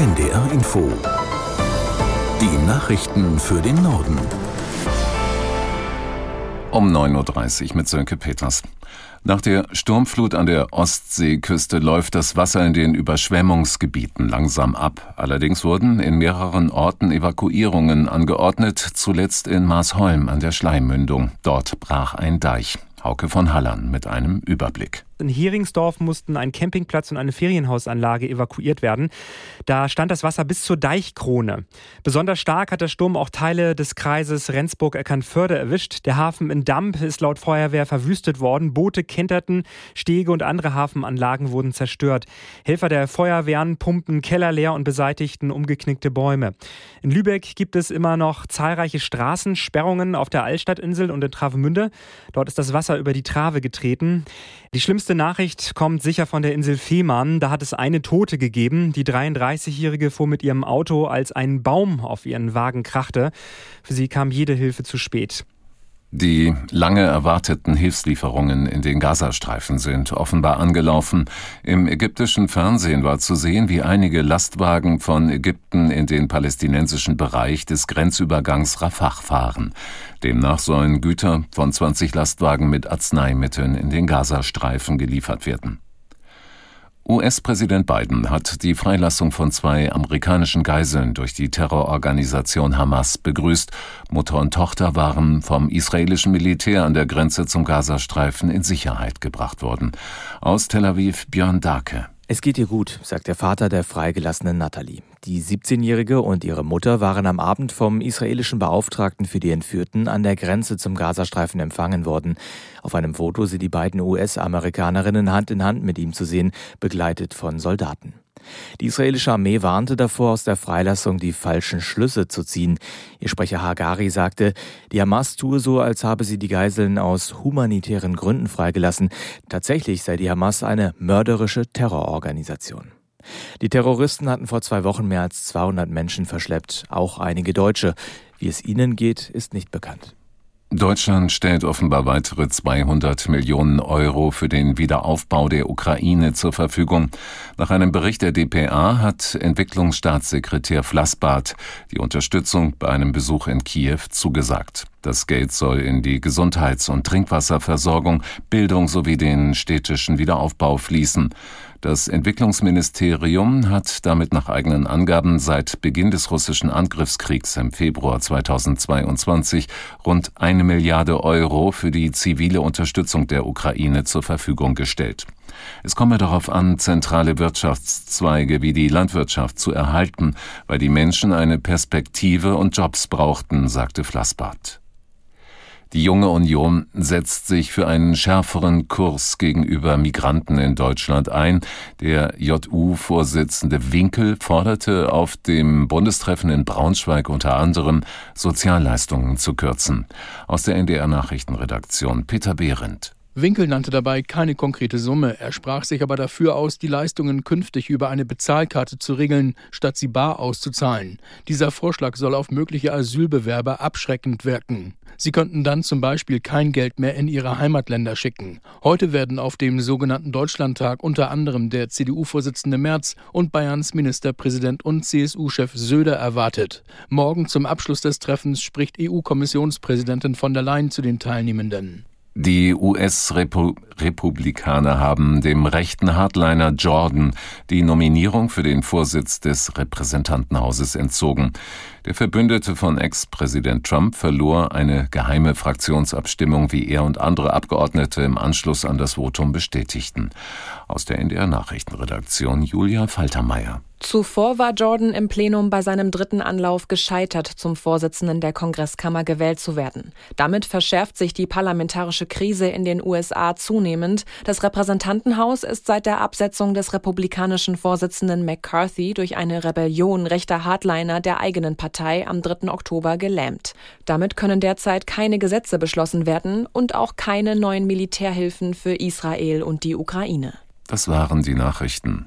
NDR Info. Die Nachrichten für den Norden. Um 9.30 Uhr mit Sönke Peters. Nach der Sturmflut an der Ostseeküste läuft das Wasser in den Überschwemmungsgebieten langsam ab. Allerdings wurden in mehreren Orten Evakuierungen angeordnet, zuletzt in Maasholm an der Schleimmündung. Dort brach ein Deich. Hauke von Hallern mit einem Überblick. In Heringsdorf mussten ein Campingplatz und eine Ferienhausanlage evakuiert werden. Da stand das Wasser bis zur Deichkrone. Besonders stark hat der Sturm auch Teile des Kreises Rendsburg-Eckernförde erwischt. Der Hafen in Damp ist laut Feuerwehr verwüstet worden. Boote kenterten, Stege und andere Hafenanlagen wurden zerstört. Helfer der Feuerwehren pumpten Keller leer und beseitigten umgeknickte Bäume. In Lübeck gibt es immer noch zahlreiche Straßensperrungen auf der Altstadtinsel und in Travemünde. Dort ist das Wasser über die Trave getreten. Die schlimmste Nachricht kommt sicher von der Insel Fehmarn. Da hat es eine Tote gegeben. Die 33-Jährige fuhr mit ihrem Auto, als ein Baum auf ihren Wagen krachte. Für sie kam jede Hilfe zu spät. Die lange erwarteten Hilfslieferungen in den Gazastreifen sind offenbar angelaufen. Im ägyptischen Fernsehen war zu sehen, wie einige Lastwagen von Ägypten in den palästinensischen Bereich des Grenzübergangs Rafah fahren. Demnach sollen Güter von 20 Lastwagen mit Arzneimitteln in den Gazastreifen geliefert werden. US-Präsident Biden hat die Freilassung von zwei amerikanischen Geiseln durch die Terrororganisation Hamas begrüßt. Mutter und Tochter waren vom israelischen Militär an der Grenze zum Gazastreifen in Sicherheit gebracht worden. Aus Tel Aviv Björn Dake. Es geht ihr gut, sagt der Vater der freigelassenen Natalie. Die 17-Jährige und ihre Mutter waren am Abend vom israelischen Beauftragten für die Entführten an der Grenze zum Gazastreifen empfangen worden. Auf einem Foto sind die beiden US-Amerikanerinnen Hand in Hand mit ihm zu sehen, begleitet von Soldaten. Die israelische Armee warnte davor, aus der Freilassung die falschen Schlüsse zu ziehen. Ihr Sprecher Hagari sagte, die Hamas tue so, als habe sie die Geiseln aus humanitären Gründen freigelassen. Tatsächlich sei die Hamas eine mörderische Terrororganisation. Die Terroristen hatten vor zwei Wochen mehr als 200 Menschen verschleppt, auch einige Deutsche. Wie es ihnen geht, ist nicht bekannt. Deutschland stellt offenbar weitere 200 Millionen Euro für den Wiederaufbau der Ukraine zur Verfügung. Nach einem Bericht der DPA hat Entwicklungsstaatssekretär Flassbart die Unterstützung bei einem Besuch in Kiew zugesagt. Das Geld soll in die Gesundheits- und Trinkwasserversorgung, Bildung sowie den städtischen Wiederaufbau fließen. Das Entwicklungsministerium hat damit nach eigenen Angaben seit Beginn des russischen Angriffskriegs im Februar 2022 rund eine Milliarde Euro für die zivile Unterstützung der Ukraine zur Verfügung gestellt. Es komme darauf an, zentrale Wirtschaftszweige wie die Landwirtschaft zu erhalten, weil die Menschen eine Perspektive und Jobs brauchten, sagte Flassbart. Die junge Union setzt sich für einen schärferen Kurs gegenüber Migranten in Deutschland ein. Der JU-Vorsitzende Winkel forderte auf dem Bundestreffen in Braunschweig unter anderem, Sozialleistungen zu kürzen. Aus der NDR Nachrichtenredaktion Peter Behrendt. Winkel nannte dabei keine konkrete Summe. Er sprach sich aber dafür aus, die Leistungen künftig über eine Bezahlkarte zu regeln, statt sie bar auszuzahlen. Dieser Vorschlag soll auf mögliche Asylbewerber abschreckend wirken. Sie könnten dann zum Beispiel kein Geld mehr in ihre Heimatländer schicken. Heute werden auf dem sogenannten Deutschlandtag unter anderem der CDU-Vorsitzende Merz und Bayerns Ministerpräsident und CSU-Chef Söder erwartet. Morgen zum Abschluss des Treffens spricht EU-Kommissionspräsidentin von der Leyen zu den Teilnehmenden. Die US-Republikaner haben dem rechten Hardliner Jordan die Nominierung für den Vorsitz des Repräsentantenhauses entzogen. Der Verbündete von Ex-Präsident Trump verlor eine geheime Fraktionsabstimmung, wie er und andere Abgeordnete im Anschluss an das Votum bestätigten. Aus der NDR Nachrichtenredaktion Julia Faltermeier. Zuvor war Jordan im Plenum bei seinem dritten Anlauf gescheitert, zum Vorsitzenden der Kongresskammer gewählt zu werden. Damit verschärft sich die parlamentarische Krise in den USA zunehmend. Das Repräsentantenhaus ist seit der Absetzung des republikanischen Vorsitzenden McCarthy durch eine Rebellion rechter Hardliner der eigenen Partei am 3. Oktober gelähmt. Damit können derzeit keine Gesetze beschlossen werden und auch keine neuen Militärhilfen für Israel und die Ukraine. Das waren die Nachrichten.